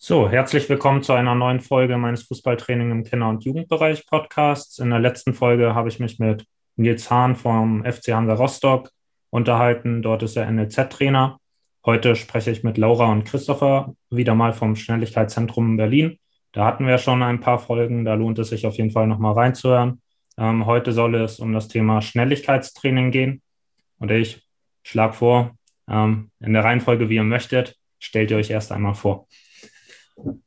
So, herzlich willkommen zu einer neuen Folge meines Fußballtraining im Kinder- und Jugendbereich Podcasts. In der letzten Folge habe ich mich mit Nils Hahn vom FC Hansa Rostock unterhalten. Dort ist er NLZ-Trainer. Heute spreche ich mit Laura und Christopher wieder mal vom Schnelligkeitszentrum in Berlin. Da hatten wir schon ein paar Folgen, da lohnt es sich auf jeden Fall nochmal reinzuhören. Ähm, heute soll es um das Thema Schnelligkeitstraining gehen. Und ich schlage vor, ähm, in der Reihenfolge, wie ihr möchtet, stellt ihr euch erst einmal vor.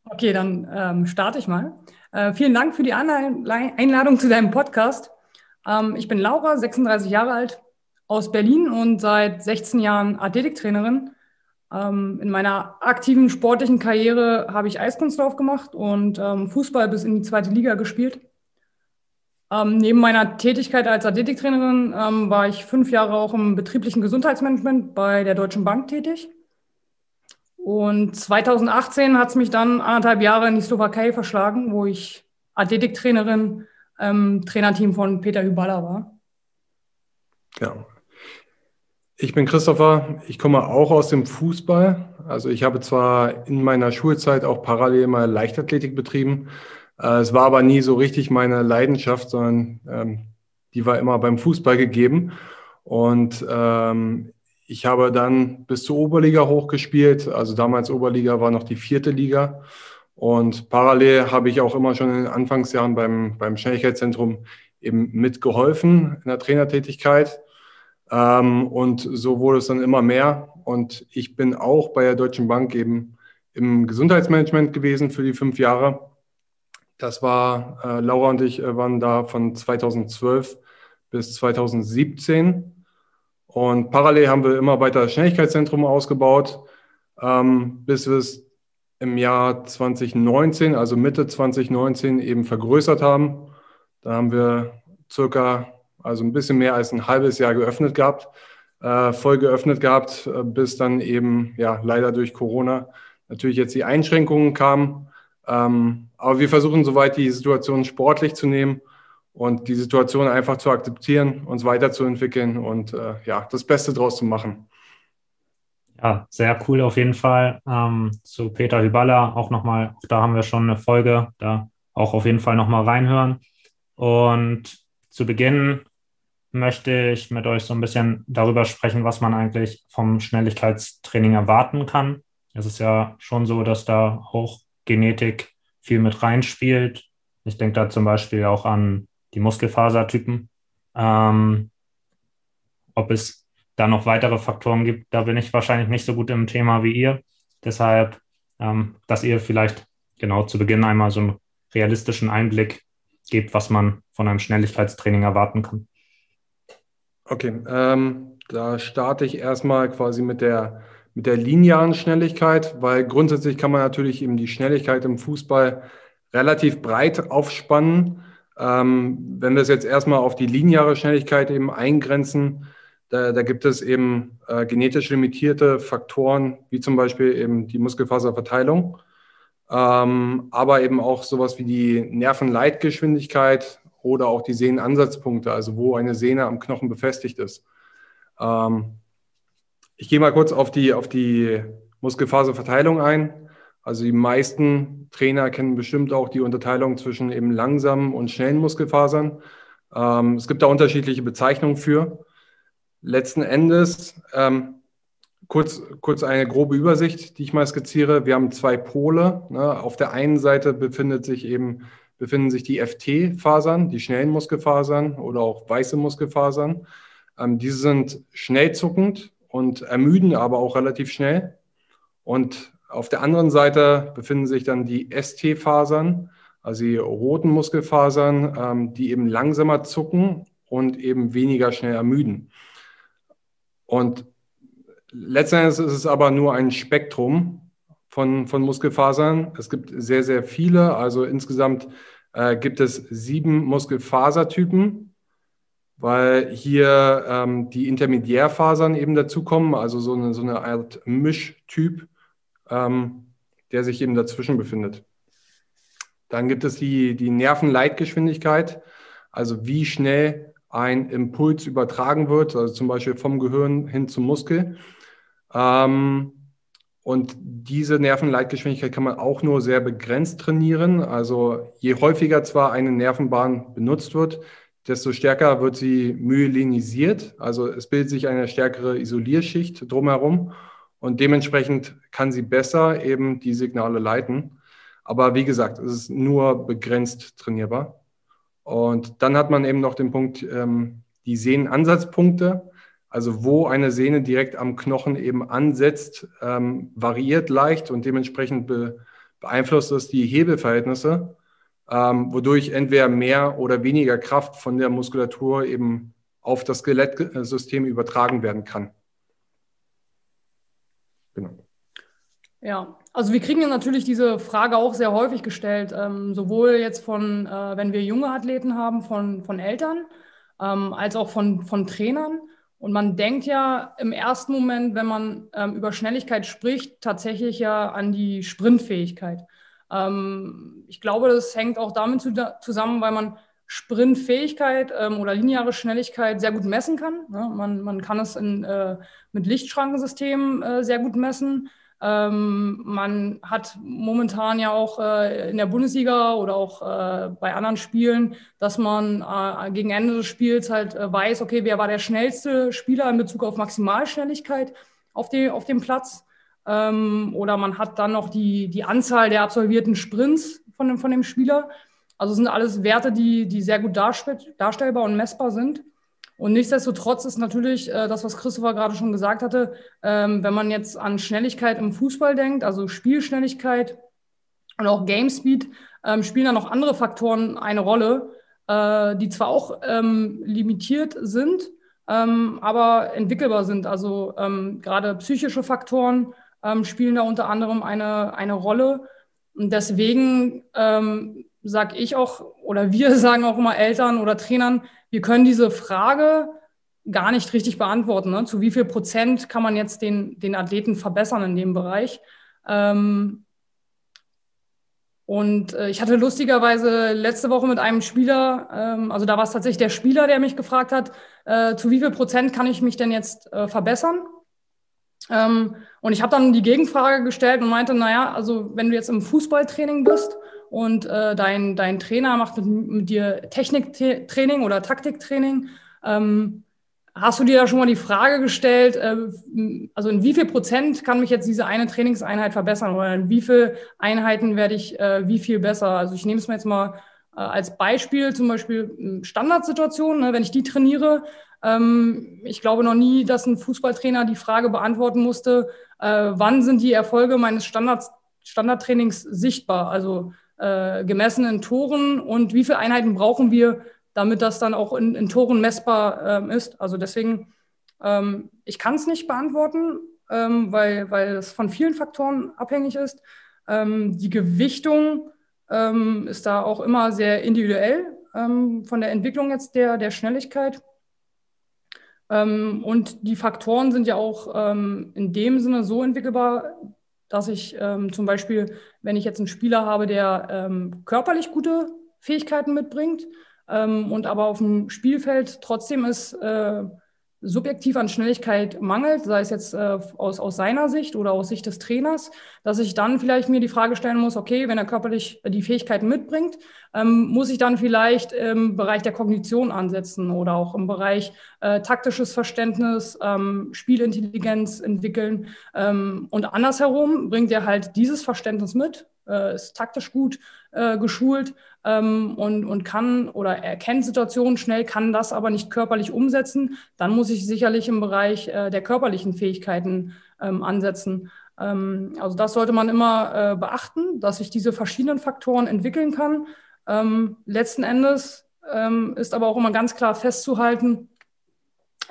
Okay, dann ähm, starte ich mal. Äh, vielen Dank für die Einladung zu deinem Podcast. Ähm, ich bin Laura, 36 Jahre alt, aus Berlin und seit 16 Jahren Athletiktrainerin. Ähm, in meiner aktiven sportlichen Karriere habe ich Eiskunstlauf gemacht und ähm, Fußball bis in die zweite Liga gespielt. Ähm, neben meiner Tätigkeit als Athletiktrainerin ähm, war ich fünf Jahre auch im betrieblichen Gesundheitsmanagement bei der Deutschen Bank tätig. Und 2018 hat es mich dann anderthalb Jahre in die Slowakei verschlagen, wo ich Athletiktrainerin im Trainerteam von Peter Hyballa war. Ja. Ich bin Christopher, ich komme auch aus dem Fußball. Also ich habe zwar in meiner Schulzeit auch parallel mal Leichtathletik betrieben. Äh, es war aber nie so richtig meine Leidenschaft, sondern ähm, die war immer beim Fußball gegeben. Und ähm, ich habe dann bis zur Oberliga hochgespielt. Also damals Oberliga war noch die vierte Liga. Und parallel habe ich auch immer schon in den Anfangsjahren beim, beim Schnelligkeitszentrum eben mitgeholfen in der Trainertätigkeit. Ähm, und so wurde es dann immer mehr. Und ich bin auch bei der Deutschen Bank eben im Gesundheitsmanagement gewesen für die fünf Jahre. Das war, äh, Laura und ich äh, waren da von 2012 bis 2017. Und parallel haben wir immer weiter das Schnelligkeitszentrum ausgebaut, ähm, bis wir es im Jahr 2019, also Mitte 2019, eben vergrößert haben. Da haben wir circa, also ein bisschen mehr als ein halbes Jahr geöffnet gehabt, äh, voll geöffnet gehabt, äh, bis dann eben, ja, leider durch Corona natürlich jetzt die Einschränkungen kamen. Ähm, aber wir versuchen soweit die Situation sportlich zu nehmen und die Situation einfach zu akzeptieren, uns weiterzuentwickeln und äh, ja, das Beste draus zu machen. Ja, sehr cool auf jeden Fall. Ähm, zu Peter Hyballa auch nochmal, da haben wir schon eine Folge, da auch auf jeden Fall nochmal reinhören. Und zu Beginn möchte ich mit euch so ein bisschen darüber sprechen, was man eigentlich vom Schnelligkeitstraining erwarten kann. Es ist ja schon so, dass da auch Genetik viel mit reinspielt. Ich denke da zum Beispiel auch an die Muskelfasertypen. Ähm, ob es da noch weitere Faktoren gibt, da bin ich wahrscheinlich nicht so gut im Thema wie ihr. Deshalb, ähm, dass ihr vielleicht genau zu Beginn einmal so einen realistischen Einblick gebt, was man von einem Schnelligkeitstraining erwarten kann. Okay, ähm, da starte ich erstmal quasi mit der, mit der linearen Schnelligkeit, weil grundsätzlich kann man natürlich eben die Schnelligkeit im Fußball relativ breit aufspannen. Ähm, wenn wir es jetzt erstmal auf die lineare Schnelligkeit eben eingrenzen, da, da gibt es eben äh, genetisch limitierte Faktoren, wie zum Beispiel eben die Muskelfaserverteilung, ähm, aber eben auch sowas wie die Nervenleitgeschwindigkeit oder auch die Sehnenansatzpunkte, also wo eine Sehne am Knochen befestigt ist. Ähm, ich gehe mal kurz auf die, auf die Muskelfaserverteilung ein. Also die meisten Trainer kennen bestimmt auch die Unterteilung zwischen eben langsamen und schnellen Muskelfasern. Ähm, es gibt da unterschiedliche Bezeichnungen für. Letzten Endes, ähm, kurz, kurz eine grobe Übersicht, die ich mal skizziere. Wir haben zwei Pole. Ne? Auf der einen Seite befindet sich eben, befinden sich die FT-Fasern, die schnellen Muskelfasern oder auch weiße Muskelfasern. Ähm, diese sind schnell zuckend und ermüden aber auch relativ schnell. Und auf der anderen Seite befinden sich dann die ST-Fasern, also die roten Muskelfasern, ähm, die eben langsamer zucken und eben weniger schnell ermüden. Und letztendlich ist es aber nur ein Spektrum von, von Muskelfasern. Es gibt sehr, sehr viele. Also insgesamt äh, gibt es sieben Muskelfasertypen, weil hier ähm, die Intermediärfasern eben dazukommen, also so eine, so eine Art Mischtyp ähm, der sich eben dazwischen befindet. Dann gibt es die, die Nervenleitgeschwindigkeit, also wie schnell ein Impuls übertragen wird, also zum Beispiel vom Gehirn hin zum Muskel. Ähm, Und diese Nervenleitgeschwindigkeit kann man auch nur sehr begrenzt trainieren. Also je häufiger zwar eine Nervenbahn benutzt wird, desto stärker wird sie myelinisiert. Also es bildet sich eine stärkere Isolierschicht drumherum und dementsprechend kann sie besser eben die Signale leiten. Aber wie gesagt, es ist nur begrenzt trainierbar. Und dann hat man eben noch den Punkt, ähm, die Sehnenansatzpunkte. Also wo eine Sehne direkt am Knochen eben ansetzt, ähm, variiert leicht und dementsprechend be beeinflusst es die Hebelverhältnisse, ähm, wodurch entweder mehr oder weniger Kraft von der Muskulatur eben auf das Skelettsystem übertragen werden kann. Genau. Ja, also wir kriegen ja natürlich diese Frage auch sehr häufig gestellt, ähm, sowohl jetzt von, äh, wenn wir junge Athleten haben, von, von Eltern, ähm, als auch von, von Trainern. Und man denkt ja im ersten Moment, wenn man ähm, über Schnelligkeit spricht, tatsächlich ja an die Sprintfähigkeit. Ähm, ich glaube, das hängt auch damit zu, zusammen, weil man Sprintfähigkeit ähm, oder lineare Schnelligkeit sehr gut messen kann. Ne? Man, man kann es in, äh, mit Lichtschrankensystemen äh, sehr gut messen. Ähm, man hat momentan ja auch äh, in der Bundesliga oder auch äh, bei anderen Spielen, dass man äh, gegen Ende des Spiels halt äh, weiß, okay, wer war der schnellste Spieler in Bezug auf Maximalschnelligkeit auf, die, auf dem Platz. Ähm, oder man hat dann noch die, die Anzahl der absolvierten Sprints von dem, von dem Spieler. Also sind alles Werte, die, die sehr gut darstellbar und messbar sind. Und nichtsdestotrotz ist natürlich äh, das, was Christopher gerade schon gesagt hatte, ähm, wenn man jetzt an Schnelligkeit im Fußball denkt, also Spielschnelligkeit und auch Game Speed, ähm, spielen da noch andere Faktoren eine Rolle, äh, die zwar auch ähm, limitiert sind, ähm, aber entwickelbar sind. Also ähm, gerade psychische Faktoren ähm, spielen da unter anderem eine, eine Rolle. Und deswegen sage ich auch, oder wir sagen auch immer Eltern oder Trainern, wir können diese Frage gar nicht richtig beantworten. Ne? Zu wie viel Prozent kann man jetzt den, den Athleten verbessern in dem Bereich? Ähm, und äh, ich hatte lustigerweise letzte Woche mit einem Spieler, ähm, also da war es tatsächlich der Spieler, der mich gefragt hat, äh, zu wie viel Prozent kann ich mich denn jetzt äh, verbessern? Ähm, und ich habe dann die Gegenfrage gestellt und meinte, naja, also wenn du jetzt im Fußballtraining bist und äh, dein, dein Trainer macht mit, mit dir Techniktraining oder Taktiktraining. Ähm, hast du dir da schon mal die Frage gestellt, äh, also in wie viel Prozent kann mich jetzt diese eine Trainingseinheit verbessern oder in wie viel Einheiten werde ich äh, wie viel besser? Also ich nehme es mir jetzt mal äh, als Beispiel, zum Beispiel hm, Standardsituationen, ne, wenn ich die trainiere. Ähm, ich glaube noch nie, dass ein Fußballtrainer die Frage beantworten musste, äh, wann sind die Erfolge meines Standards, Standardtrainings sichtbar? Also äh, gemessen in Toren und wie viele Einheiten brauchen wir, damit das dann auch in, in Toren messbar ähm, ist. Also deswegen, ähm, ich kann es nicht beantworten, ähm, weil, weil es von vielen Faktoren abhängig ist. Ähm, die Gewichtung ähm, ist da auch immer sehr individuell ähm, von der Entwicklung jetzt der, der Schnelligkeit. und die Faktoren sind ja auch in dem Sinne so entwickelbar, dass ich ähm, zum Beispiel, wenn ich jetzt einen Spieler habe, der ähm, körperlich gute Fähigkeiten mitbringt ähm, und aber auf dem Spielfeld trotzdem ist äh, subjektiv an Schnelligkeit mangelt, sei es jetzt äh, aus, aus seiner Sicht oder aus Sicht des Trainers, dass ich dann vielleicht mir die Frage stellen muss, okay, wenn er körperlich die Fähigkeiten mitbringt, ähm, muss ich dann vielleicht im Bereich der Kognition ansetzen oder auch im Bereich äh, taktisches Verständnis, ähm, Spielintelligenz entwickeln. Ähm, und andersherum bringt er halt dieses Verständnis mit, äh, ist taktisch gut äh, geschult ähm, und, und kann oder erkennt Situationen schnell, kann das aber nicht körperlich umsetzen, dann muss ich sicherlich im Bereich äh, der körperlichen Fähigkeiten ähm, ansetzen. Ähm, also das sollte man immer äh, beachten, dass sich diese verschiedenen Faktoren entwickeln kann. Ähm, letzten Endes ähm, ist aber auch immer ganz klar festzuhalten,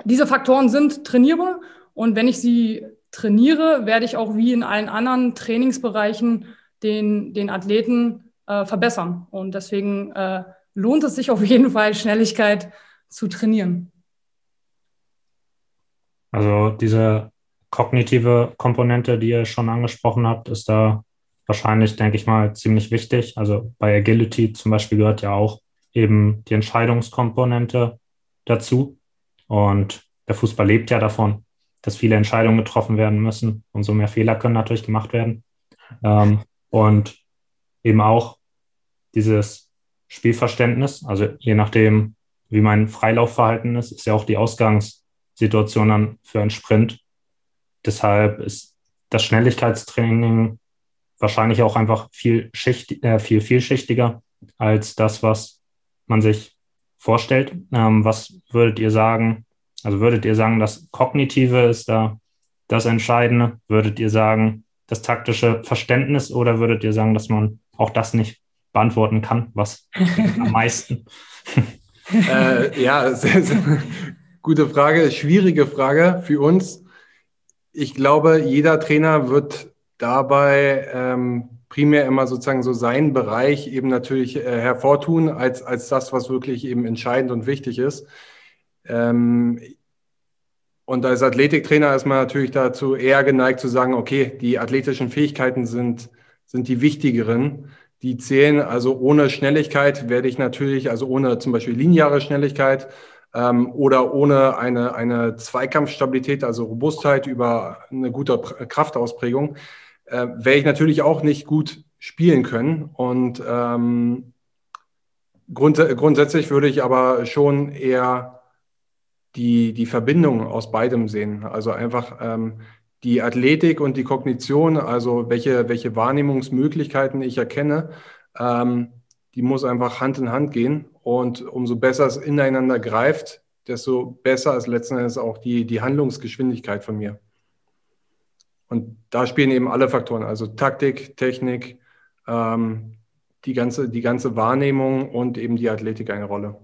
diese Faktoren sind trainierbar und wenn ich sie trainiere, werde ich auch wie in allen anderen Trainingsbereichen den, den Athleten äh, verbessern. Und deswegen äh, lohnt es sich auf jeden Fall, Schnelligkeit zu trainieren. Also diese kognitive Komponente, die ihr schon angesprochen habt, ist da wahrscheinlich, denke ich mal, ziemlich wichtig. Also bei Agility zum Beispiel gehört ja auch eben die Entscheidungskomponente dazu. Und der Fußball lebt ja davon. dass viele Entscheidungen getroffen werden müssen. Umso mehr Fehler können natürlich gemacht werden. Ähm, und eben auch dieses Spielverständnis, also je nachdem, wie mein Freilaufverhalten ist, ist ja auch die Ausgangssituation dann für einen Sprint. Deshalb ist das Schnelligkeitstraining wahrscheinlich auch einfach viel, schicht, äh, viel vielschichtiger als das, was man sich vorstellt. Ähm, was würdet ihr sagen? Also würdet ihr sagen, das Kognitive ist da das Entscheidende? Würdet ihr sagen, das taktische Verständnis oder würdet ihr sagen, dass man auch das nicht beantworten kann? Was am meisten? äh, ja, sehr, sehr gute Frage, schwierige Frage für uns. Ich glaube, jeder Trainer wird dabei ähm, primär immer sozusagen so seinen Bereich eben natürlich äh, hervortun als, als das, was wirklich eben entscheidend und wichtig ist. Ähm, und als Athletiktrainer ist man natürlich dazu eher geneigt zu sagen, okay, die athletischen Fähigkeiten sind, sind die wichtigeren. Die zählen also ohne Schnelligkeit werde ich natürlich, also ohne zum Beispiel lineare Schnelligkeit ähm, oder ohne eine, eine Zweikampfstabilität, also Robustheit über eine gute Kraftausprägung, äh, werde ich natürlich auch nicht gut spielen können. Und ähm, grunds grundsätzlich würde ich aber schon eher die, die Verbindung aus beidem sehen. Also einfach ähm, die Athletik und die Kognition, also welche, welche Wahrnehmungsmöglichkeiten ich erkenne, ähm, die muss einfach Hand in Hand gehen. Und umso besser es ineinander greift, desto besser ist letzten Endes auch die, die Handlungsgeschwindigkeit von mir. Und da spielen eben alle Faktoren, also Taktik, Technik, ähm, die, ganze, die ganze Wahrnehmung und eben die Athletik eine Rolle.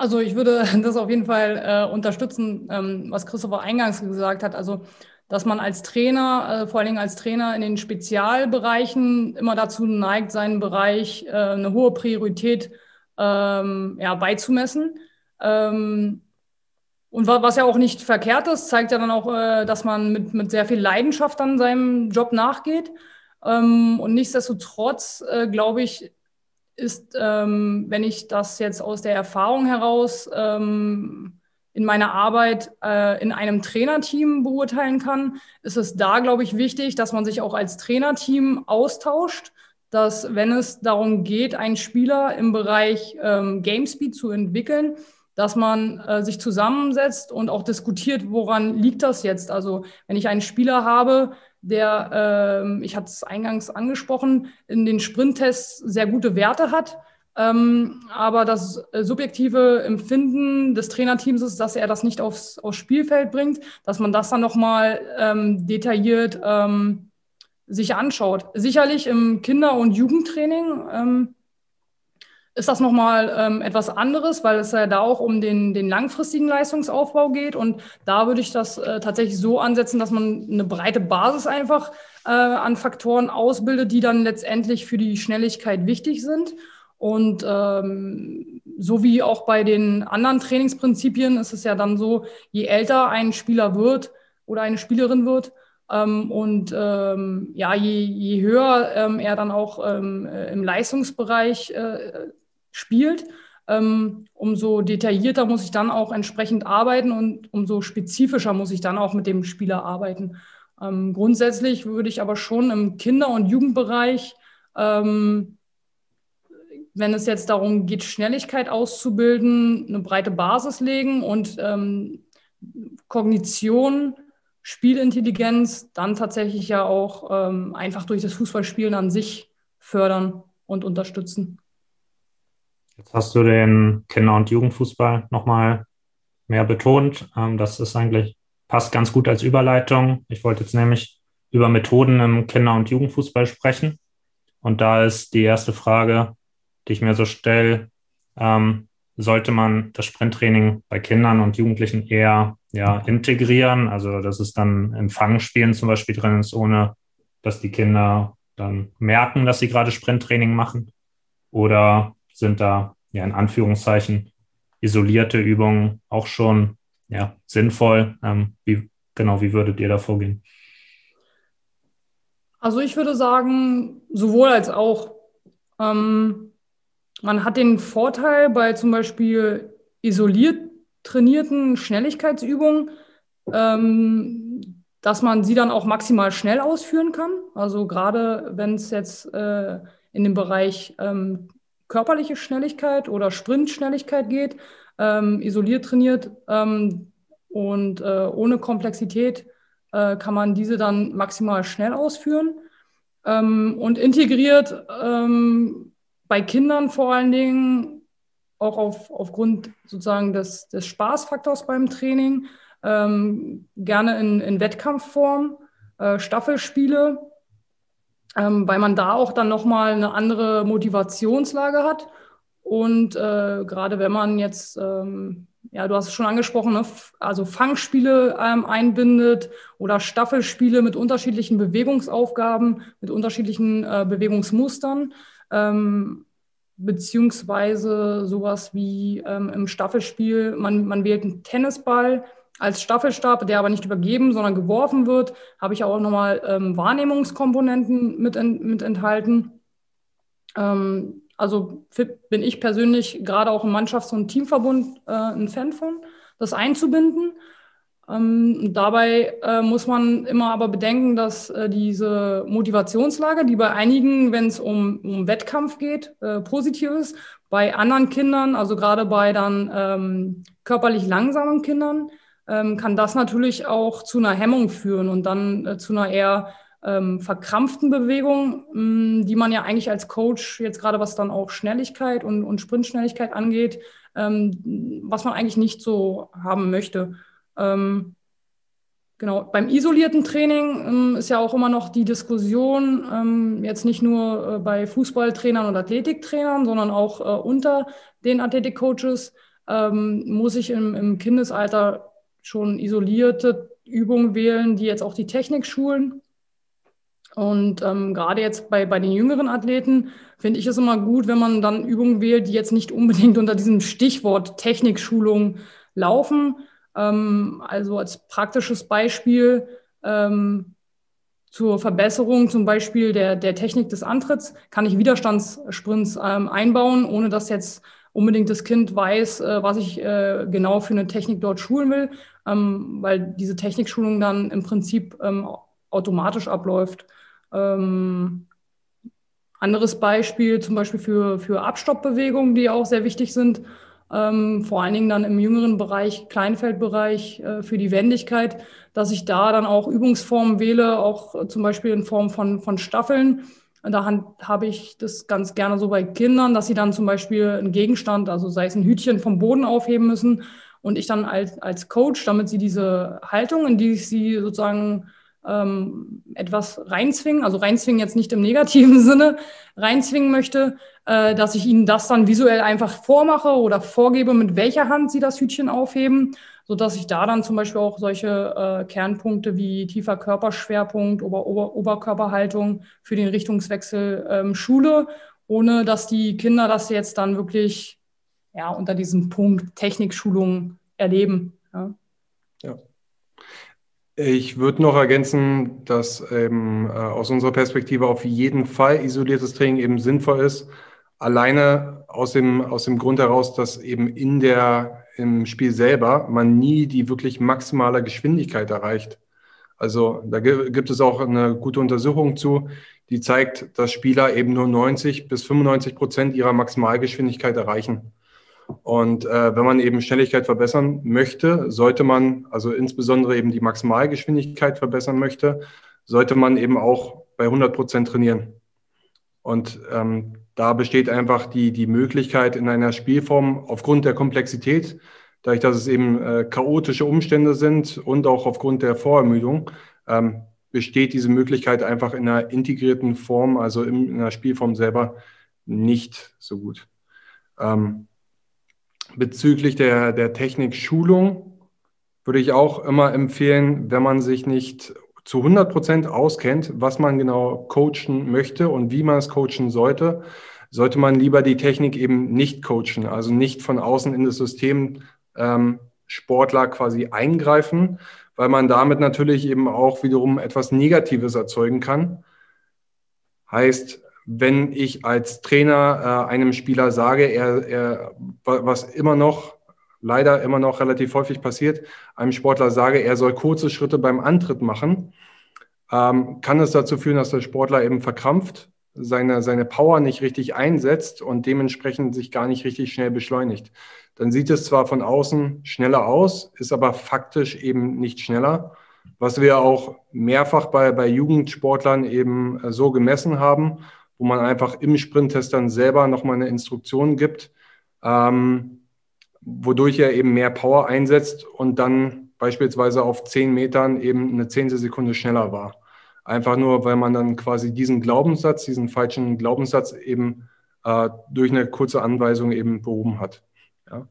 Also ich würde das auf jeden Fall äh, unterstützen, ähm, was Christopher eingangs gesagt hat. Also dass man als Trainer, äh, vor allen Dingen als Trainer in den Spezialbereichen immer dazu neigt, seinen Bereich äh, eine hohe Priorität ähm, ja, beizumessen. Ähm, und was ja auch nicht verkehrt ist, zeigt ja dann auch, äh, dass man mit, mit sehr viel Leidenschaft an seinem Job nachgeht. Ähm, und nichtsdestotrotz, äh, glaube ich, ist, ähm, wenn ich das jetzt aus der Erfahrung heraus ähm, in meiner Arbeit äh, in einem Trainerteam beurteilen kann, ist es da, glaube ich, wichtig, dass man sich auch als Trainerteam austauscht, dass wenn es darum geht, einen Spieler im Bereich Gamespeed zu entwickeln, dass man äh, sich zusammensetzt und auch diskutiert, woran liegt das jetzt? Also wenn ich einen Spieler habe, der, äh, ich hatte es eingangs angesprochen, in den Sprinttests sehr gute Werte hat, ähm, aber das äh, subjektive Empfinden des Trainerteams ist, dass er das nicht aufs, aufs Spielfeld bringt, dass man das dann nochmal ähm, detailliert ähm, sich anschaut. Sicherlich im Kinder- und Jugendtraining ähm, ist das nochmal ähm, etwas anderes, weil es ja da auch um den, den langfristigen Leistungsaufbau geht. Und da würde ich das äh, tatsächlich so ansetzen, dass man eine breite Basis einfach äh, an Faktoren ausbildet, die dann letztendlich für die Schnelligkeit wichtig sind. Und ähm, so wie auch bei den anderen Trainingsprinzipien ist es ja dann so, je älter ein Spieler wird oder eine Spielerin wird, ähm, und ähm, ja, je, je höher ähm, er dann auch ähm, äh, im Leistungsbereich äh, spielt, ähm, umso detaillierter muss ich dann auch entsprechend arbeiten und umso spezifischer muss ich dann auch mit dem Spieler arbeiten. Ähm, grundsätzlich würde ich aber schon im Kinder- und Jugendbereich, ähm, wenn es jetzt darum geht, Schnelligkeit auszubilden, eine breite Basis legen und ähm, Kognition, Spielintelligenz dann tatsächlich ja auch ähm, einfach durch das Fußballspielen an sich fördern und unterstützen. Jetzt hast du den Kinder- und Jugendfußball nochmal mehr betont. Ähm, das ist eigentlich, passt ganz gut als Überleitung. Ich wollte jetzt nämlich über Methoden im Kinder- und Jugendfußball sprechen. Und da ist die erste Frage, die ich mir so stelle, ähm, sollte man das Sprinttraining bei Kindern und Jugendlichen eher ja, integrieren, also dass es dann im Fangspielen zum Beispiel drin ist, ohne dass die Kinder dann merken, dass sie gerade Sprinttraining machen? Oder sind da ja in Anführungszeichen isolierte Übungen auch schon ja, sinnvoll. Ähm, wie, genau, wie würdet ihr da vorgehen? Also ich würde sagen, sowohl als auch. Ähm, man hat den Vorteil bei zum Beispiel isoliert trainierten Schnelligkeitsübungen, ähm, dass man sie dann auch maximal schnell ausführen kann. Also gerade wenn es jetzt äh, in den Bereich ähm, körperliche Schnelligkeit oder Sprintschnelligkeit geht, ähm, isoliert trainiert ähm, und äh, ohne Komplexität äh, kann man diese dann maximal schnell ausführen. Ähm, und integriert ähm, bei Kindern vor allen Dingen auch auf, aufgrund sozusagen des, des Spaßfaktors beim Training, ähm, gerne in, in Wettkampfform, äh, Staffelspiele, ähm, weil man da auch dann nochmal eine andere Motivationslage hat. Und äh, gerade wenn man jetzt, ähm, ja, du hast es schon angesprochen, ne, also Fangspiele ähm, einbindet oder Staffelspiele mit unterschiedlichen Bewegungsaufgaben, mit unterschiedlichen äh, Bewegungsmustern, ähm, beziehungsweise sowas wie ähm, im Staffelspiel, man, man wählt einen Tennisball, als Staffelstab, der aber nicht übergeben, sondern geworfen wird, habe ich auch nochmal ähm, Wahrnehmungskomponenten mit, in, mit enthalten. Ähm, also bin ich persönlich gerade auch im Mannschafts- und Teamverbund äh, ein Fan von, das einzubinden. Ähm, dabei äh, muss man immer aber bedenken, dass äh, diese Motivationslage, die bei einigen, wenn es um, um Wettkampf geht, äh, positiv ist, bei anderen Kindern, also gerade bei dann ähm, körperlich langsamen Kindern, kann das natürlich auch zu einer Hemmung führen und dann äh, zu einer eher ähm, verkrampften Bewegung, mm, die man ja eigentlich als Coach jetzt gerade was dann auch Schnelligkeit und, und Sprintschnelligkeit angeht, ähm, was man eigentlich nicht so haben möchte. Ähm, genau, beim isolierten Training ähm, ist ja auch immer noch die Diskussion, ähm, jetzt nicht nur äh, bei Fußballtrainern und Athletiktrainern, sondern auch äh, unter den Athletikcoaches, ähm, muss ich im, im Kindesalter schon isolierte Übungen wählen, die jetzt auch die Technik schulen. Und ähm, gerade jetzt bei, bei den jüngeren Athleten finde ich es immer gut, wenn man dann Übungen wählt, die jetzt nicht unbedingt unter diesem Stichwort Technikschulung laufen. Ähm, also als praktisches Beispiel ähm, zur Verbesserung zum Beispiel der, der Technik des Antritts kann ich Widerstandssprints ähm, einbauen, ohne dass jetzt unbedingt das Kind weiß, äh, was ich äh, genau für eine Technik dort schulen will, ähm, weil diese Technikschulung dann im Prinzip ähm, automatisch abläuft. Ähm, anderes Beispiel zum Beispiel für, für Abstoppbewegungen, die auch sehr wichtig sind, ähm, vor allen Dingen dann im jüngeren Bereich, Kleinfeldbereich äh, für die Wendigkeit, dass ich da dann auch Übungsformen wähle, auch zum Beispiel in Form von, von Staffeln, da habe ich das ganz gerne so bei Kindern, dass sie dann zum Beispiel einen Gegenstand, also sei es ein Hütchen vom Boden aufheben müssen und ich dann als, als Coach, damit sie diese Haltung, in die ich sie sozusagen ähm, etwas reinzwingen, also reinzwingen jetzt nicht im negativen Sinne, reinzwingen möchte, äh, dass ich ihnen das dann visuell einfach vormache oder vorgebe, mit welcher Hand sie das Hütchen aufheben sodass ich da dann zum Beispiel auch solche äh, Kernpunkte wie tiefer Körperschwerpunkt, Ober -Ober Oberkörperhaltung für den Richtungswechsel ähm, schule, ohne dass die Kinder das jetzt dann wirklich ja, unter diesem Punkt Technikschulung erleben. Ja. ja. Ich würde noch ergänzen, dass ähm, äh, aus unserer Perspektive auf jeden Fall isoliertes Training eben sinnvoll ist. Alleine aus dem, aus dem Grund heraus, dass eben in der im Spiel selber man nie die wirklich maximale Geschwindigkeit erreicht. Also da gibt es auch eine gute Untersuchung zu, die zeigt, dass Spieler eben nur 90 bis 95 Prozent ihrer Maximalgeschwindigkeit erreichen. Und äh, wenn man eben Schnelligkeit verbessern möchte, sollte man, also insbesondere eben die Maximalgeschwindigkeit verbessern möchte, sollte man eben auch bei 100 Prozent trainieren. Und ähm, da besteht einfach die, die Möglichkeit in einer Spielform aufgrund der Komplexität, dadurch, dass es eben äh, chaotische Umstände sind und auch aufgrund der Vorermüdung, ähm, besteht diese Möglichkeit einfach in einer integrierten Form, also in, in einer Spielform selber, nicht so gut. Ähm, bezüglich der, der Technikschulung würde ich auch immer empfehlen, wenn man sich nicht zu 100 Prozent auskennt, was man genau coachen möchte und wie man es coachen sollte, sollte man lieber die Technik eben nicht coachen, also nicht von außen in das System ähm, Sportler quasi eingreifen, weil man damit natürlich eben auch wiederum etwas Negatives erzeugen kann. Heißt, wenn ich als Trainer äh, einem Spieler sage, er, er, was immer noch leider immer noch relativ häufig passiert, einem Sportler sage, er soll kurze Schritte beim Antritt machen, ähm, kann es dazu führen, dass der Sportler eben verkrampft, seine, seine Power nicht richtig einsetzt und dementsprechend sich gar nicht richtig schnell beschleunigt. Dann sieht es zwar von außen schneller aus, ist aber faktisch eben nicht schneller, was wir auch mehrfach bei, bei Jugendsportlern eben äh, so gemessen haben, wo man einfach im Sprinttest dann selber nochmal eine Instruktion gibt, ähm, wodurch er eben mehr Power einsetzt und dann beispielsweise auf 10 Metern eben eine Zehntelsekunde schneller war. Einfach nur, weil man dann quasi diesen Glaubenssatz, diesen falschen Glaubenssatz eben äh, durch eine kurze Anweisung eben behoben hat. Ja.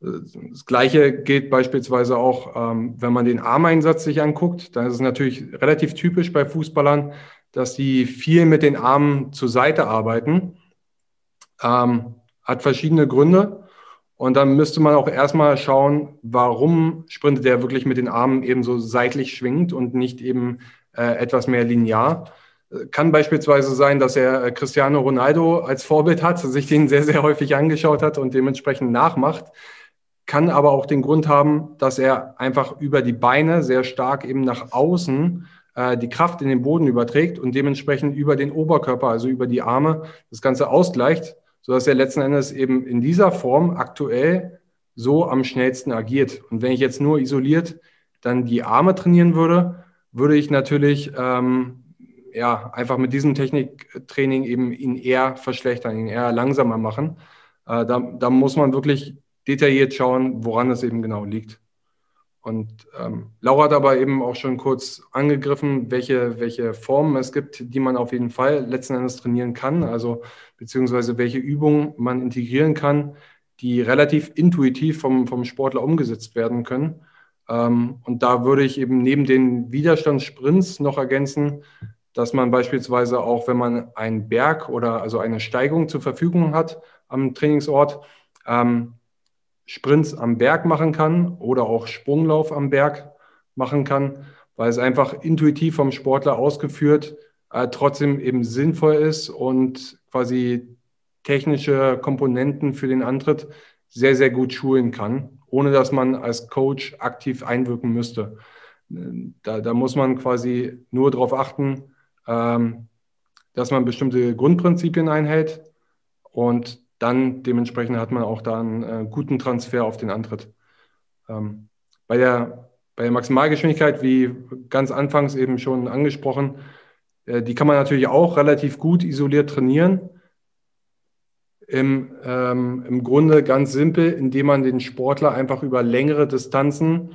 Das Gleiche gilt beispielsweise auch, ähm, wenn man den Armeinsatz sich anguckt. Da ist es natürlich relativ typisch bei Fußballern, dass die viel mit den Armen zur Seite arbeiten. Ähm, hat verschiedene Gründe. Und dann müsste man auch erstmal schauen, warum sprintet der wirklich mit den Armen eben so seitlich schwingt und nicht eben äh, etwas mehr linear. Kann beispielsweise sein, dass er äh, Cristiano Ronaldo als Vorbild hat, sich den sehr, sehr häufig angeschaut hat und dementsprechend nachmacht. Kann aber auch den Grund haben, dass er einfach über die Beine sehr stark eben nach außen äh, die Kraft in den Boden überträgt und dementsprechend über den Oberkörper, also über die Arme, das Ganze ausgleicht sodass er letzten Endes eben in dieser Form aktuell so am schnellsten agiert. Und wenn ich jetzt nur isoliert dann die Arme trainieren würde, würde ich natürlich ähm, ja, einfach mit diesem Techniktraining eben ihn eher verschlechtern, ihn eher langsamer machen. Äh, da, da muss man wirklich detailliert schauen, woran es eben genau liegt. Und ähm, Laura hat aber eben auch schon kurz angegriffen, welche, welche Formen es gibt, die man auf jeden Fall letzten Endes trainieren kann, also beziehungsweise welche Übungen man integrieren kann, die relativ intuitiv vom, vom Sportler umgesetzt werden können. Ähm, und da würde ich eben neben den Widerstandssprints noch ergänzen, dass man beispielsweise auch, wenn man einen Berg oder also eine Steigung zur Verfügung hat am Trainingsort, ähm, Sprints am Berg machen kann oder auch Sprunglauf am Berg machen kann, weil es einfach intuitiv vom Sportler ausgeführt äh, trotzdem eben sinnvoll ist und quasi technische Komponenten für den Antritt sehr, sehr gut schulen kann, ohne dass man als Coach aktiv einwirken müsste. Da, da muss man quasi nur darauf achten, ähm, dass man bestimmte Grundprinzipien einhält und dann dementsprechend hat man auch da einen äh, guten Transfer auf den Antritt. Ähm, bei, der, bei der Maximalgeschwindigkeit, wie ganz anfangs eben schon angesprochen, äh, die kann man natürlich auch relativ gut isoliert trainieren. Im, ähm, Im Grunde ganz simpel, indem man den Sportler einfach über längere Distanzen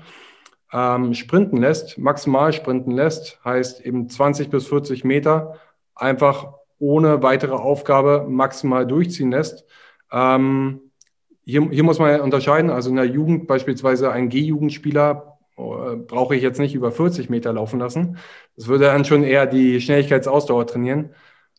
ähm, sprinten lässt, maximal sprinten lässt, heißt eben 20 bis 40 Meter, einfach ohne weitere Aufgabe maximal durchziehen lässt. Ähm, hier, hier muss man unterscheiden, also in der Jugend beispielsweise ein G-Jugendspieler äh, brauche ich jetzt nicht über 40 Meter laufen lassen. Das würde dann schon eher die Schnelligkeitsausdauer trainieren.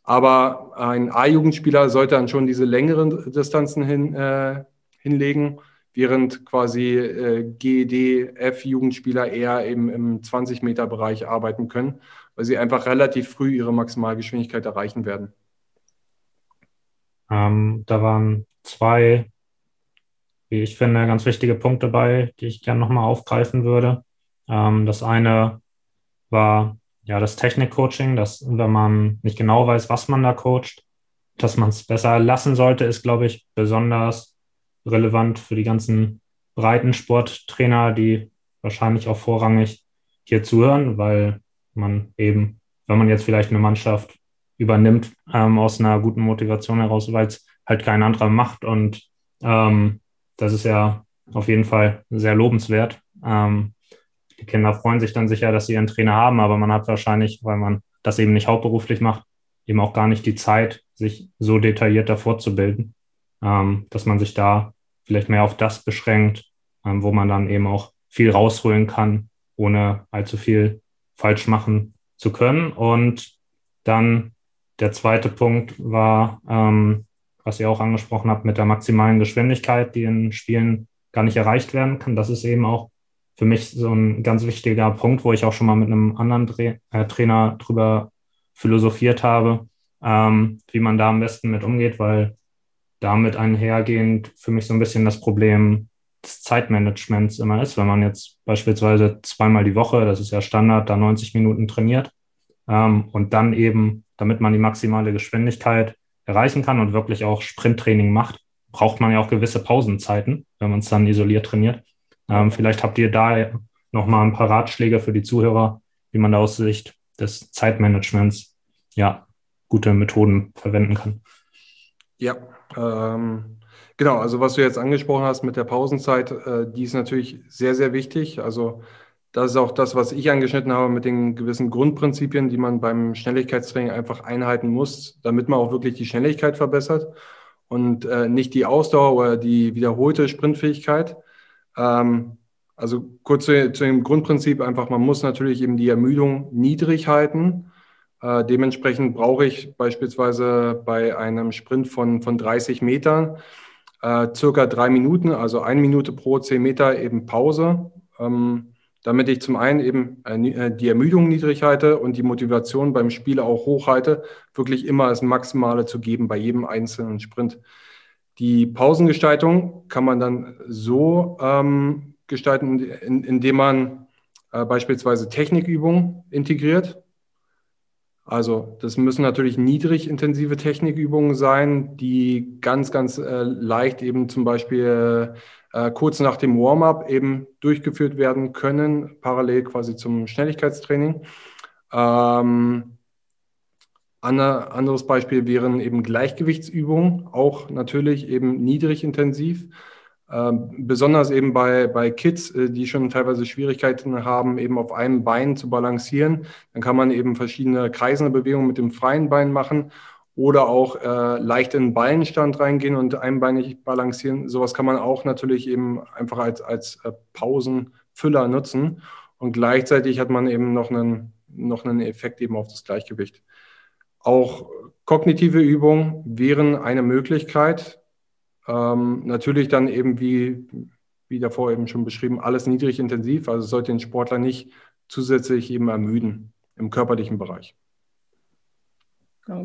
Aber ein A-Jugendspieler sollte dann schon diese längeren Distanzen hin, äh, hinlegen, während quasi äh, GED, F-Jugendspieler eher eben im 20-Meter-Bereich arbeiten können, weil sie einfach relativ früh ihre Maximalgeschwindigkeit erreichen werden. Ähm, da waren zwei, wie ich finde, ganz wichtige Punkte bei, die ich gerne nochmal aufgreifen würde. Ähm, das eine war ja das Technik-Coaching, dass wenn man nicht genau weiß, was man da coacht, dass man es besser lassen sollte, ist, glaube ich, besonders relevant für die ganzen breiten Sporttrainer, die wahrscheinlich auch vorrangig hier zuhören, weil man eben, wenn man jetzt vielleicht eine Mannschaft übernimmt ähm, aus einer guten Motivation heraus, weil es halt kein anderer macht. Und ähm, das ist ja auf jeden Fall sehr lobenswert. Ähm, die Kinder freuen sich dann sicher, dass sie ihren Trainer haben, aber man hat wahrscheinlich, weil man das eben nicht hauptberuflich macht, eben auch gar nicht die Zeit, sich so detailliert davor zu bilden, ähm, dass man sich da vielleicht mehr auf das beschränkt, ähm, wo man dann eben auch viel rausholen kann, ohne allzu viel falsch machen zu können. Und dann der zweite Punkt war, ähm, was ihr auch angesprochen habt, mit der maximalen Geschwindigkeit, die in Spielen gar nicht erreicht werden kann. Das ist eben auch für mich so ein ganz wichtiger Punkt, wo ich auch schon mal mit einem anderen Tra äh, Trainer drüber philosophiert habe, ähm, wie man da am besten mit umgeht, weil damit einhergehend für mich so ein bisschen das Problem des Zeitmanagements immer ist. Wenn man jetzt beispielsweise zweimal die Woche, das ist ja Standard, da 90 Minuten trainiert ähm, und dann eben, damit man die maximale Geschwindigkeit erreichen kann und wirklich auch Sprinttraining macht, braucht man ja auch gewisse Pausenzeiten, wenn man es dann isoliert trainiert. Ähm, vielleicht habt ihr da nochmal ein paar Ratschläge für die Zuhörer, wie man da aus Sicht des Zeitmanagements ja gute Methoden verwenden kann. Ja, ähm, genau. Also was du jetzt angesprochen hast mit der Pausenzeit, äh, die ist natürlich sehr, sehr wichtig. Also das ist auch das, was ich angeschnitten habe mit den gewissen Grundprinzipien, die man beim Schnelligkeitstraining einfach einhalten muss, damit man auch wirklich die Schnelligkeit verbessert und äh, nicht die Ausdauer oder die wiederholte Sprintfähigkeit. Ähm, also kurz zu, zu, dem Grundprinzip einfach, man muss natürlich eben die Ermüdung niedrig halten. Äh, dementsprechend brauche ich beispielsweise bei einem Sprint von, von 30 Metern äh, circa drei Minuten, also eine Minute pro zehn Meter eben Pause. Ähm, damit ich zum einen eben äh, äh, die Ermüdung niedrig halte und die Motivation beim Spieler auch hoch halte, wirklich immer das Maximale zu geben bei jedem einzelnen Sprint. Die Pausengestaltung kann man dann so ähm, gestalten, in, indem man äh, beispielsweise Technikübungen integriert. Also das müssen natürlich niedrig intensive Technikübungen sein, die ganz, ganz äh, leicht eben zum Beispiel äh, kurz nach dem Warm-up eben durchgeführt werden können, parallel quasi zum Schnelligkeitstraining. Ähm, anderes Beispiel wären eben Gleichgewichtsübungen, auch natürlich eben niedrig intensiv. Ähm, besonders eben bei, bei Kids, äh, die schon teilweise Schwierigkeiten haben, eben auf einem Bein zu balancieren. Dann kann man eben verschiedene kreisende Bewegungen mit dem freien Bein machen oder auch äh, leicht in den Ballenstand reingehen und einbeinig balancieren. Sowas kann man auch natürlich eben einfach als, als äh, Pausenfüller nutzen. Und gleichzeitig hat man eben noch einen, noch einen Effekt eben auf das Gleichgewicht. Auch kognitive Übungen wären eine Möglichkeit. Ähm, natürlich dann eben wie, wie davor eben schon beschrieben, alles niedrig intensiv. Also sollte den Sportler nicht zusätzlich eben ermüden im körperlichen Bereich.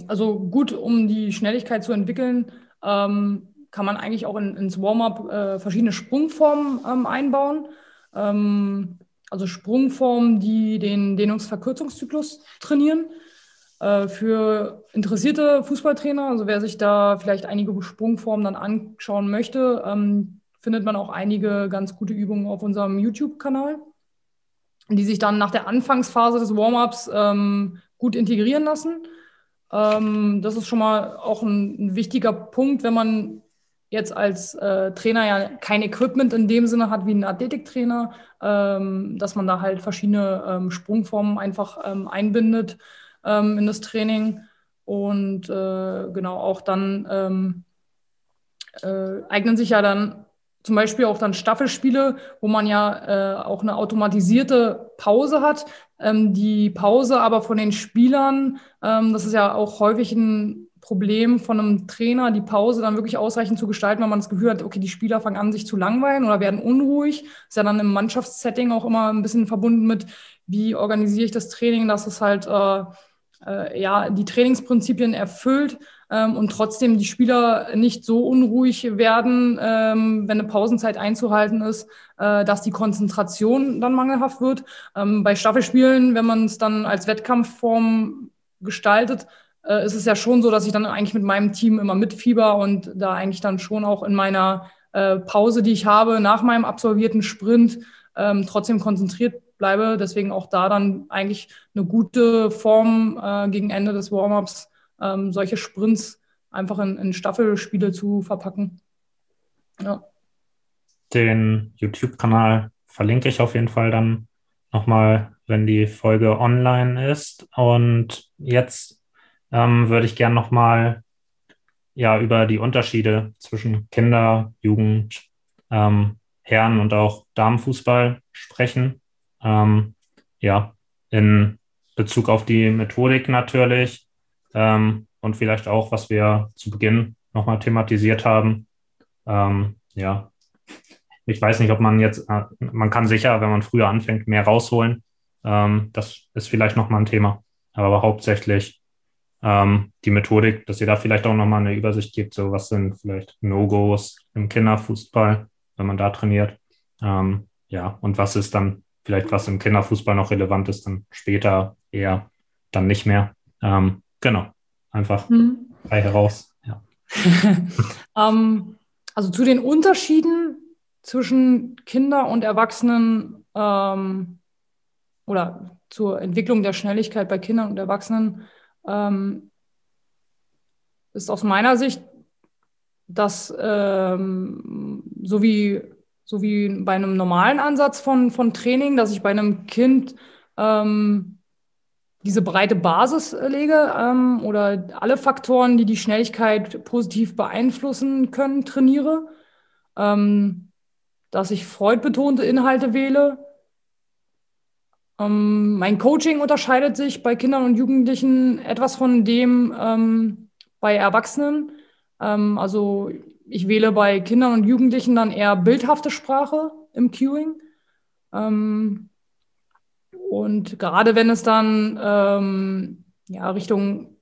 Also gut, um die Schnelligkeit zu entwickeln, ähm, kann man eigentlich auch in, ins Warm-up äh, verschiedene Sprungformen ähm, einbauen. Ähm, also Sprungformen, die den Dehnungsverkürzungszyklus trainieren. Äh, für interessierte Fußballtrainer, also wer sich da vielleicht einige Sprungformen dann anschauen möchte, ähm, findet man auch einige ganz gute Übungen auf unserem YouTube-Kanal, die sich dann nach der Anfangsphase des Warm-ups ähm, gut integrieren lassen. Ähm, das ist schon mal auch ein, ein, wichtiger Punkt, wenn man jetzt als äh, Trainer ja kein Equipment in dem Sinne hat wie ein Athletiktrainer, ähm, dass man da halt verschiedene ähm, Sprungformen einfach ähm, einbindet ähm, in das Training und äh, genau auch dann ähm, äh, eignen sich ja dann zum Beispiel auch dann Staffelspiele, wo man ja äh, auch eine automatisierte Pause hat. Ähm, die Pause aber von den Spielern, ähm, das ist ja auch häufig ein Problem von einem Trainer, die Pause dann wirklich ausreichend zu gestalten, wenn man das Gefühl hat, okay, die Spieler fangen an, sich zu langweilen oder werden unruhig. Ist ja dann im Mannschaftssetting auch immer ein bisschen verbunden mit, wie organisiere ich das Training, dass es halt äh, äh, ja die Trainingsprinzipien erfüllt ähm, und trotzdem die Spieler nicht so unruhig werden, ähm, wenn eine Pausenzeit einzuhalten ist, äh, dass die Konzentration dann mangelhaft wird. Ähm, bei Staffelspielen, wenn man es dann als Wettkampfform gestaltet, äh, ist es ja schon so, dass ich dann eigentlich mit meinem Team immer mitfieber und da eigentlich dann schon auch in meiner äh, Pause, die ich habe, nach meinem absolvierten Sprint, ähm, trotzdem konzentriert bleibe. Deswegen auch da dann eigentlich eine gute Form äh, gegen Ende des Warm-ups ähm, solche Sprints einfach in, in Staffelspiele zu verpacken. Ja. Den YouTube-Kanal verlinke ich auf jeden Fall dann nochmal, wenn die Folge online ist. Und jetzt ähm, würde ich gerne nochmal ja, über die Unterschiede zwischen Kinder, Jugend, ähm, Herren- und auch Damenfußball sprechen. Ähm, ja, in Bezug auf die Methodik natürlich ähm, und vielleicht auch, was wir zu Beginn nochmal thematisiert haben. Ähm, ja, ich weiß nicht, ob man jetzt, äh, man kann sicher, wenn man früher anfängt, mehr rausholen. Ähm, das ist vielleicht nochmal ein Thema. Aber hauptsächlich ähm, die Methodik, dass ihr da vielleicht auch nochmal eine Übersicht gibt, so was sind vielleicht No-Gos im Kinderfußball wenn man da trainiert. Ähm, ja, und was ist dann vielleicht, was im Kinderfußball noch relevant ist, dann später eher dann nicht mehr. Ähm, genau, einfach hm. frei heraus. Ja. ähm, also zu den Unterschieden zwischen Kinder und Erwachsenen ähm, oder zur Entwicklung der Schnelligkeit bei Kindern und Erwachsenen ähm, ist aus meiner Sicht, dass ähm, so, wie, so wie bei einem normalen Ansatz von, von Training, dass ich bei einem Kind ähm, diese breite Basis lege ähm, oder alle Faktoren, die die Schnelligkeit positiv beeinflussen können, trainiere, ähm, dass ich freudbetonte Inhalte wähle. Ähm, mein Coaching unterscheidet sich bei Kindern und Jugendlichen etwas von dem ähm, bei Erwachsenen. Ähm, also ich wähle bei Kindern und Jugendlichen dann eher bildhafte Sprache im Cueing. Ähm, und gerade wenn es dann ähm, ja, Richtung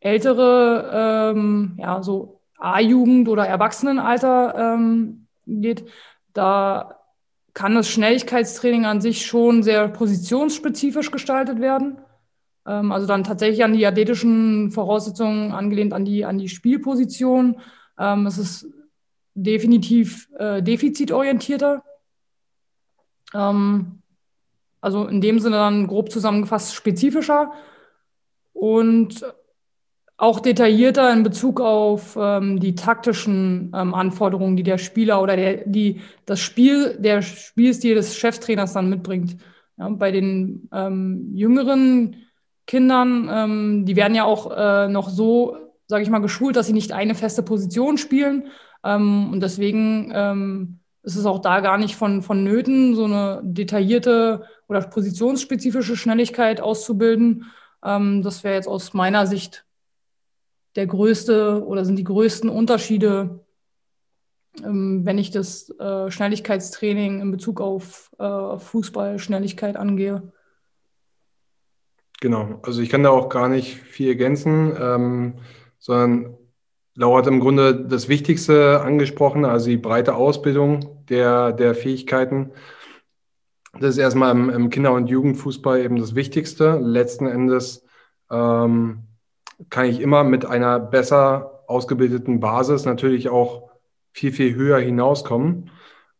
ältere, ähm, ja, so A-Jugend oder Erwachsenenalter ähm, geht, da kann das Schnelligkeitstraining an sich schon sehr positionsspezifisch gestaltet werden. Ähm, also dann tatsächlich an die athletischen Voraussetzungen angelehnt an die, an die Spielposition. Ähm, es ist definitiv äh, defizitorientierter. Ähm, also in dem Sinne dann grob zusammengefasst spezifischer und auch detaillierter in Bezug auf ähm, die taktischen ähm, Anforderungen, die der Spieler oder der, die, das Spiel, der Spielstil des Cheftrainers dann mitbringt. Ja, bei den ähm, jüngeren Kindern, ähm, die werden ja auch äh, noch so, sage ich mal, geschult, dass sie nicht eine feste Position spielen. Ähm, und deswegen ähm, ist es auch da gar nicht von, von Nöten, so eine detaillierte oder positionsspezifische Schnelligkeit auszubilden. Ähm, das wäre jetzt aus meiner Sicht der größte oder sind die größten Unterschiede, ähm, wenn ich das äh, Schnelligkeitstraining in Bezug auf äh, Fußballschnelligkeit angehe. Genau, also ich kann da auch gar nicht viel ergänzen, ähm, sondern Laura hat im Grunde das Wichtigste angesprochen, also die breite Ausbildung der, der Fähigkeiten. Das ist erstmal im, im Kinder- und Jugendfußball eben das Wichtigste. Letzten Endes ähm, kann ich immer mit einer besser ausgebildeten Basis natürlich auch viel, viel höher hinauskommen.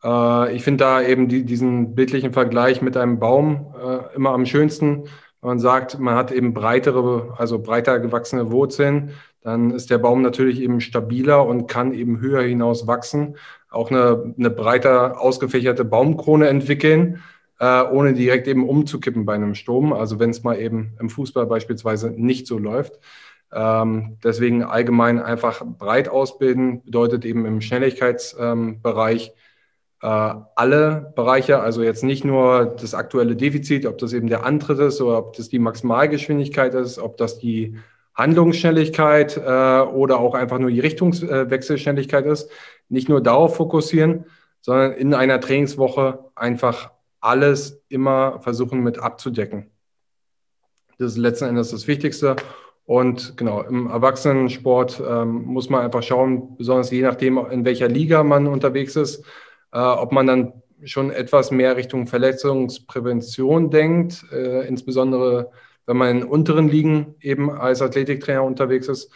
Äh, ich finde da eben die, diesen bildlichen Vergleich mit einem Baum äh, immer am schönsten. Man sagt, man hat eben breitere, also breiter gewachsene Wurzeln, dann ist der Baum natürlich eben stabiler und kann eben höher hinaus wachsen, auch eine, eine breiter ausgefächerte Baumkrone entwickeln äh, ohne direkt eben umzukippen bei einem Sturm. Also wenn es mal eben im Fußball beispielsweise nicht so läuft. Ähm, deswegen allgemein einfach breit ausbilden, bedeutet eben im Schnelligkeitsbereich ähm, äh, alle Bereiche, also jetzt nicht nur das aktuelle Defizit, ob das eben der Antritt ist oder ob das die Maximalgeschwindigkeit ist, ob das die Handlungsschnelligkeit äh, oder auch einfach nur die Richtungswechselschnelligkeit ist, nicht nur darauf fokussieren, sondern in einer Trainingswoche einfach alles immer versuchen mit abzudecken. Das ist letzten Endes das Wichtigste. Und genau, im Erwachsenensport ähm, muss man einfach schauen, besonders je nachdem, in welcher Liga man unterwegs ist, äh, ob man dann schon etwas mehr Richtung Verletzungsprävention denkt, äh, insbesondere wenn man in unteren Ligen eben als Athletiktrainer unterwegs ist,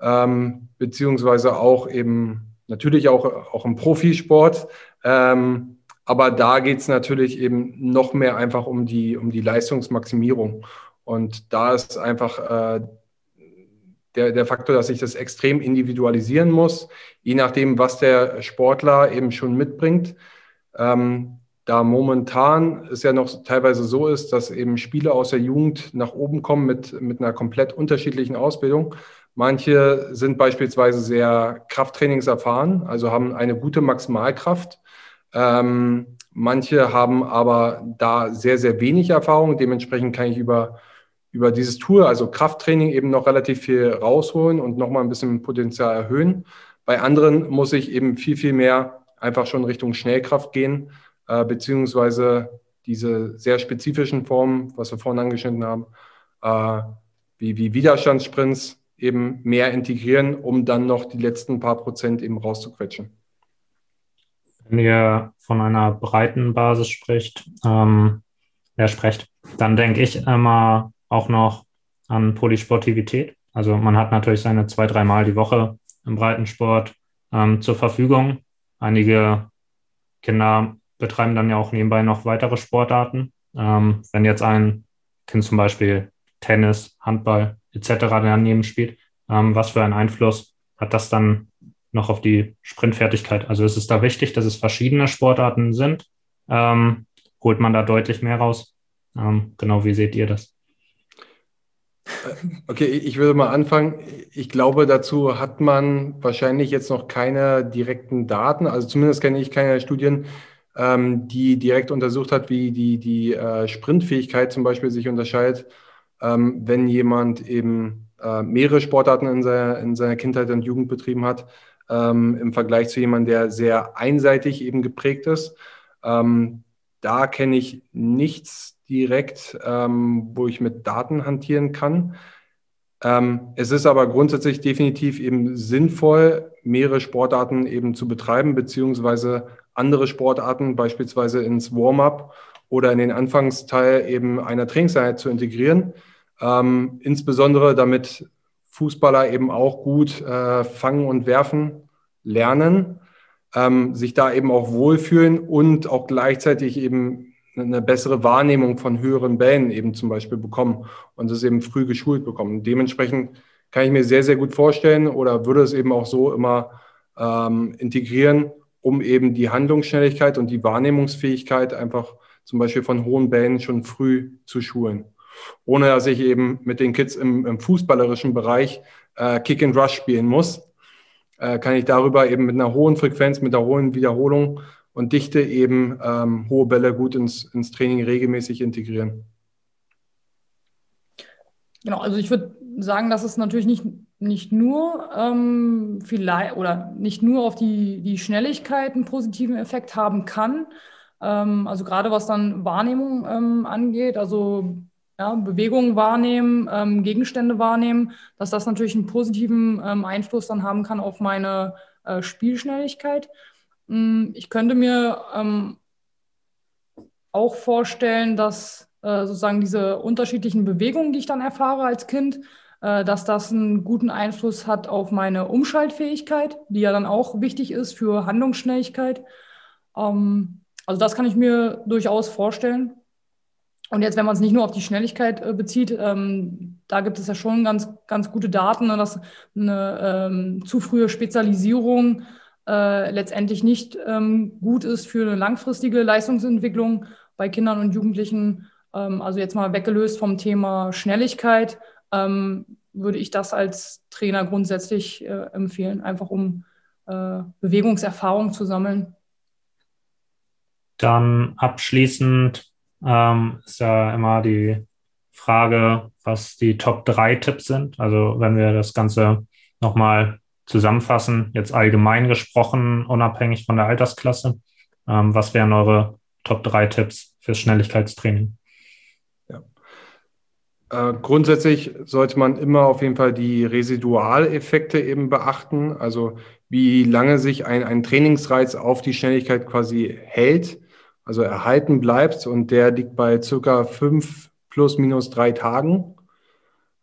ähm, beziehungsweise auch eben natürlich auch, auch im Profisport. Ähm, aber da geht es natürlich eben noch mehr einfach um die, um die Leistungsmaximierung. Und da ist einfach äh, der, der Faktor, dass ich das extrem individualisieren muss, je nachdem, was der Sportler eben schon mitbringt. Ähm, da momentan es ja noch teilweise so ist, dass eben Spieler aus der Jugend nach oben kommen mit, mit einer komplett unterschiedlichen Ausbildung. Manche sind beispielsweise sehr krafttrainingserfahren, also haben eine gute Maximalkraft ähm, manche haben aber da sehr, sehr wenig Erfahrung. Dementsprechend kann ich über, über dieses Tool, also Krafttraining, eben noch relativ viel rausholen und nochmal ein bisschen Potenzial erhöhen. Bei anderen muss ich eben viel, viel mehr einfach schon Richtung Schnellkraft gehen, äh, beziehungsweise diese sehr spezifischen Formen, was wir vorhin angeschnitten haben, äh, wie, wie Widerstandssprints eben mehr integrieren, um dann noch die letzten paar Prozent eben rauszuquetschen. Wenn ihr von einer breiten Basis spricht, ähm, ja, sprecht, dann denke ich immer auch noch an Polysportivität. Also man hat natürlich seine zwei, dreimal die Woche im Breitensport ähm, zur Verfügung. Einige Kinder betreiben dann ja auch nebenbei noch weitere Sportarten. Ähm, wenn jetzt ein Kind zum Beispiel Tennis, Handball etc. daneben spielt, ähm, was für einen Einfluss hat das dann noch auf die Sprintfertigkeit? Also ist es da wichtig, dass es verschiedene Sportarten sind? Ähm, holt man da deutlich mehr raus? Ähm, genau, wie seht ihr das? Okay, ich würde mal anfangen. Ich glaube, dazu hat man wahrscheinlich jetzt noch keine direkten Daten. Also zumindest kenne ich keine Studien, ähm, die direkt untersucht hat, wie die, die äh, Sprintfähigkeit zum Beispiel sich unterscheidet, ähm, wenn jemand eben äh, mehrere Sportarten in seiner, in seiner Kindheit und Jugend betrieben hat, ähm, im Vergleich zu jemandem, der sehr einseitig eben geprägt ist. Ähm, da kenne ich nichts direkt, ähm, wo ich mit Daten hantieren kann. Ähm, es ist aber grundsätzlich definitiv eben sinnvoll, mehrere Sportarten eben zu betreiben, beziehungsweise andere Sportarten beispielsweise ins Warm-up oder in den Anfangsteil eben einer Trainingseinheit zu integrieren. Ähm, insbesondere damit Fußballer eben auch gut äh, fangen und werfen lernen, ähm, sich da eben auch wohlfühlen und auch gleichzeitig eben eine bessere Wahrnehmung von höheren Bällen eben zum Beispiel bekommen und das eben früh geschult bekommen. Dementsprechend kann ich mir sehr, sehr gut vorstellen oder würde es eben auch so immer ähm, integrieren, um eben die Handlungsschnelligkeit und die Wahrnehmungsfähigkeit einfach zum Beispiel von hohen Bällen schon früh zu schulen. Ohne dass ich eben mit den Kids im, im fußballerischen Bereich äh, Kick and Rush spielen muss, äh, kann ich darüber eben mit einer hohen Frequenz, mit einer hohen Wiederholung und Dichte eben ähm, hohe Bälle gut ins, ins Training regelmäßig integrieren. Genau, also ich würde sagen, dass es natürlich nicht, nicht nur ähm, vielleicht oder nicht nur auf die, die Schnelligkeit einen positiven Effekt haben kann. Ähm, also gerade was dann Wahrnehmung ähm, angeht, also ja, Bewegungen wahrnehmen, ähm, Gegenstände wahrnehmen, dass das natürlich einen positiven ähm, Einfluss dann haben kann auf meine äh, Spielschnelligkeit. Hm, ich könnte mir ähm, auch vorstellen, dass äh, sozusagen diese unterschiedlichen Bewegungen, die ich dann erfahre als Kind, dass das einen guten Einfluss hat auf meine Umschaltfähigkeit, die ja dann auch wichtig ist für Handlungsschnelligkeit. Ähm, also das kann ich mir durchaus vorstellen. Und jetzt, wenn man es nicht nur auf die Schnelligkeit äh, bezieht, ähm, da gibt es ja schon ganz, ganz gute Daten, ne, dass eine ähm, zu frühe Spezialisierung äh, letztendlich nicht ähm, gut ist für eine langfristige Leistungsentwicklung bei Kindern und Jugendlichen. Ähm, also jetzt mal weggelöst vom Thema Schnelligkeit, ähm, würde ich das als Trainer grundsätzlich äh, empfehlen, einfach um äh, Bewegungserfahrung zu sammeln. Dann abschließend ähm, ist ja immer die Frage, was die Top 3 Tipps sind. Also wenn wir das Ganze nochmal zusammenfassen, jetzt allgemein gesprochen, unabhängig von der Altersklasse? Ähm, was wären eure Top 3 Tipps fürs Schnelligkeitstraining? Äh, grundsätzlich sollte man immer auf jeden Fall die Residualeffekte eben beachten, also wie lange sich ein, ein Trainingsreiz auf die Schnelligkeit quasi hält, also erhalten bleibt und der liegt bei circa fünf plus minus drei Tagen.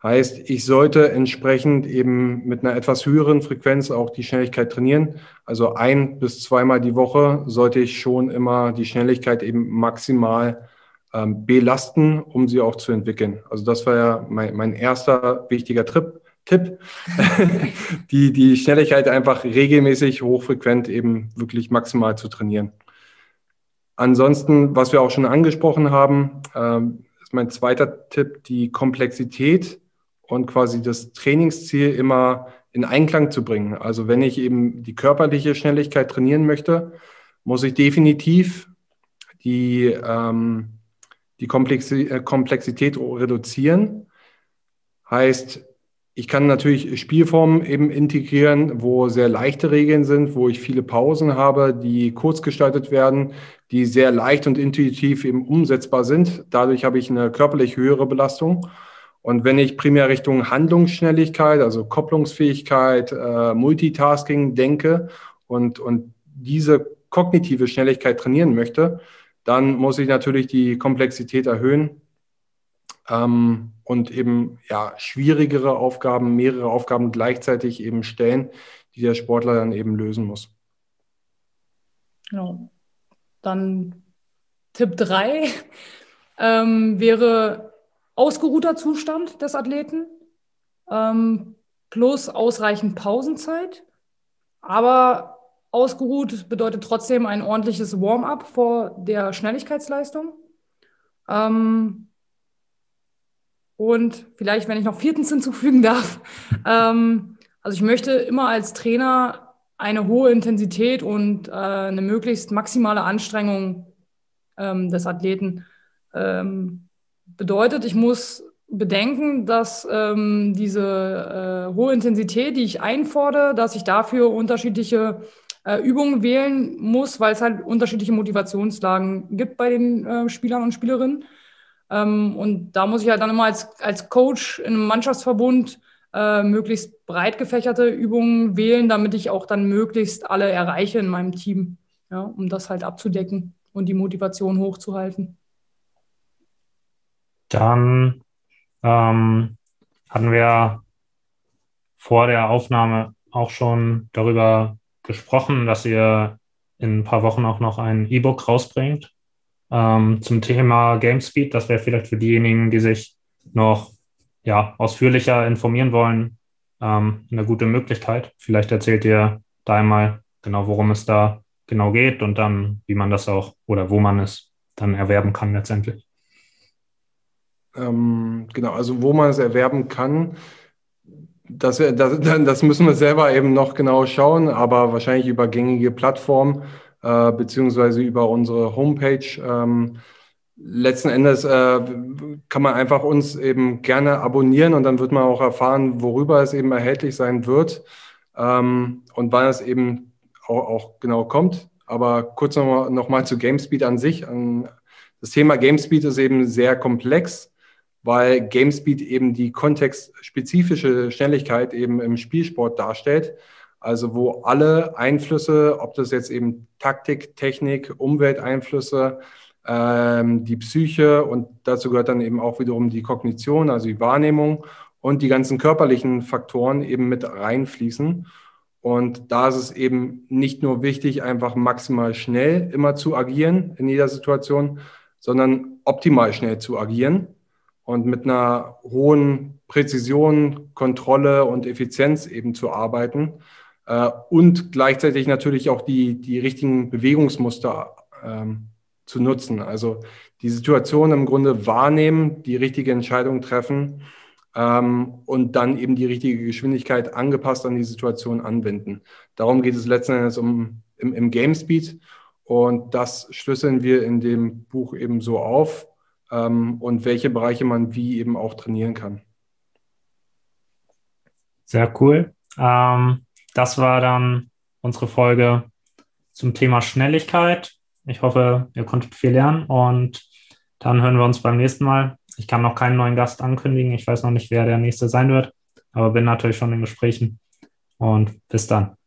Heißt, ich sollte entsprechend eben mit einer etwas höheren Frequenz auch die Schnelligkeit trainieren. Also ein bis zweimal die Woche sollte ich schon immer die Schnelligkeit eben maximal ähm, belasten, um sie auch zu entwickeln. Also das war ja mein, mein erster wichtiger Trip, Tipp, die, die Schnelligkeit einfach regelmäßig, hochfrequent eben wirklich maximal zu trainieren. Ansonsten, was wir auch schon angesprochen haben, ähm, ist mein zweiter Tipp, die Komplexität und quasi das Trainingsziel immer in Einklang zu bringen. Also wenn ich eben die körperliche Schnelligkeit trainieren möchte, muss ich definitiv die, ähm, die äh, Komplexität reduzieren. Heißt, ich kann natürlich Spielformen eben integrieren, wo sehr leichte Regeln sind, wo ich viele Pausen habe, die kurz gestaltet werden, die sehr leicht und intuitiv eben umsetzbar sind. Dadurch habe ich eine körperlich höhere Belastung. Und wenn ich primär Richtung Handlungsschnelligkeit, also Kopplungsfähigkeit, äh, Multitasking denke und, und diese kognitive Schnelligkeit trainieren möchte, dann muss ich natürlich die Komplexität erhöhen ähm, und eben ja, schwierigere Aufgaben, mehrere Aufgaben gleichzeitig eben stellen, die der Sportler dann eben lösen muss. Genau. Dann Tipp 3 ähm, wäre ausgeruhter Zustand des Athleten ähm, plus ausreichend Pausenzeit. Aber ausgeruht bedeutet trotzdem ein ordentliches Warm-up vor der Schnelligkeitsleistung. Ähm, und vielleicht, wenn ich noch viertens hinzufügen darf, ähm, also ich möchte immer als Trainer eine hohe Intensität und äh, eine möglichst maximale Anstrengung ähm, des Athleten ähm, bedeutet, ich muss bedenken, dass ähm, diese äh, hohe Intensität, die ich einfordere, dass ich dafür unterschiedliche äh, Übungen wählen muss, weil es halt unterschiedliche Motivationslagen gibt bei den äh, Spielern und Spielerinnen. Ähm, und da muss ich halt dann immer als, als Coach in einem Mannschaftsverbund äh, möglichst breit gefächerte Übungen wählen, damit ich auch dann möglichst alle erreiche in meinem Team, ja, um das halt abzudecken und die Motivation hochzuhalten. Dann ähm, hatten wir vor der Aufnahme auch schon darüber gesprochen, dass ihr in ein paar Wochen auch noch ein E-Book rausbringt ähm, zum Thema GameSpeed. Das wäre vielleicht für diejenigen, die sich noch ja, ausführlicher informieren wollen, ähm, eine gute Möglichkeit. Vielleicht erzählt ihr da einmal genau, worum es da genau geht und dann, wie man das auch oder wo man es dann erwerben kann letztendlich. Ähm, genau, also wo man es erwerben kann, das, das, das, müssen wir selber eben noch genau schauen, aber wahrscheinlich über gängige Plattformen äh, beziehungsweise über unsere Homepage. Ähm, letzten Endes äh, kann man einfach uns eben gerne abonnieren und dann wird man auch erfahren, worüber es eben erhältlich sein wird ähm, und wann es eben auch, auch genau kommt. Aber kurz nochmal noch mal zu GameSpeed an sich. Das Thema GameSpeed ist eben sehr komplex weil GameSpeed eben die kontextspezifische Schnelligkeit eben im Spielsport darstellt. Also wo alle Einflüsse, ob das jetzt eben Taktik, Technik, Umwelteinflüsse, ähm, die Psyche und dazu gehört dann eben auch wiederum die Kognition, also die Wahrnehmung und die ganzen körperlichen Faktoren eben mit reinfließen. Und da ist es eben nicht nur wichtig, einfach maximal schnell immer zu agieren in jeder Situation, sondern optimal schnell zu agieren und mit einer hohen Präzision, Kontrolle und Effizienz eben zu arbeiten äh, und gleichzeitig natürlich auch die, die richtigen Bewegungsmuster ähm, zu nutzen. Also die Situation im Grunde wahrnehmen, die richtige Entscheidung treffen ähm, und dann eben die richtige Geschwindigkeit angepasst an die Situation anwenden. Darum geht es letzten Endes um, im, im Game Speed und das schlüsseln wir in dem Buch eben so auf ähm, und welche Bereiche man wie eben auch trainieren kann. Sehr cool. Ähm, das war dann unsere Folge zum Thema Schnelligkeit. Ich hoffe, ihr konntet viel lernen und dann hören wir uns beim nächsten Mal. Ich kann noch keinen neuen Gast ankündigen. Ich weiß noch nicht, wer der nächste sein wird, aber bin natürlich schon in Gesprächen. Und bis dann.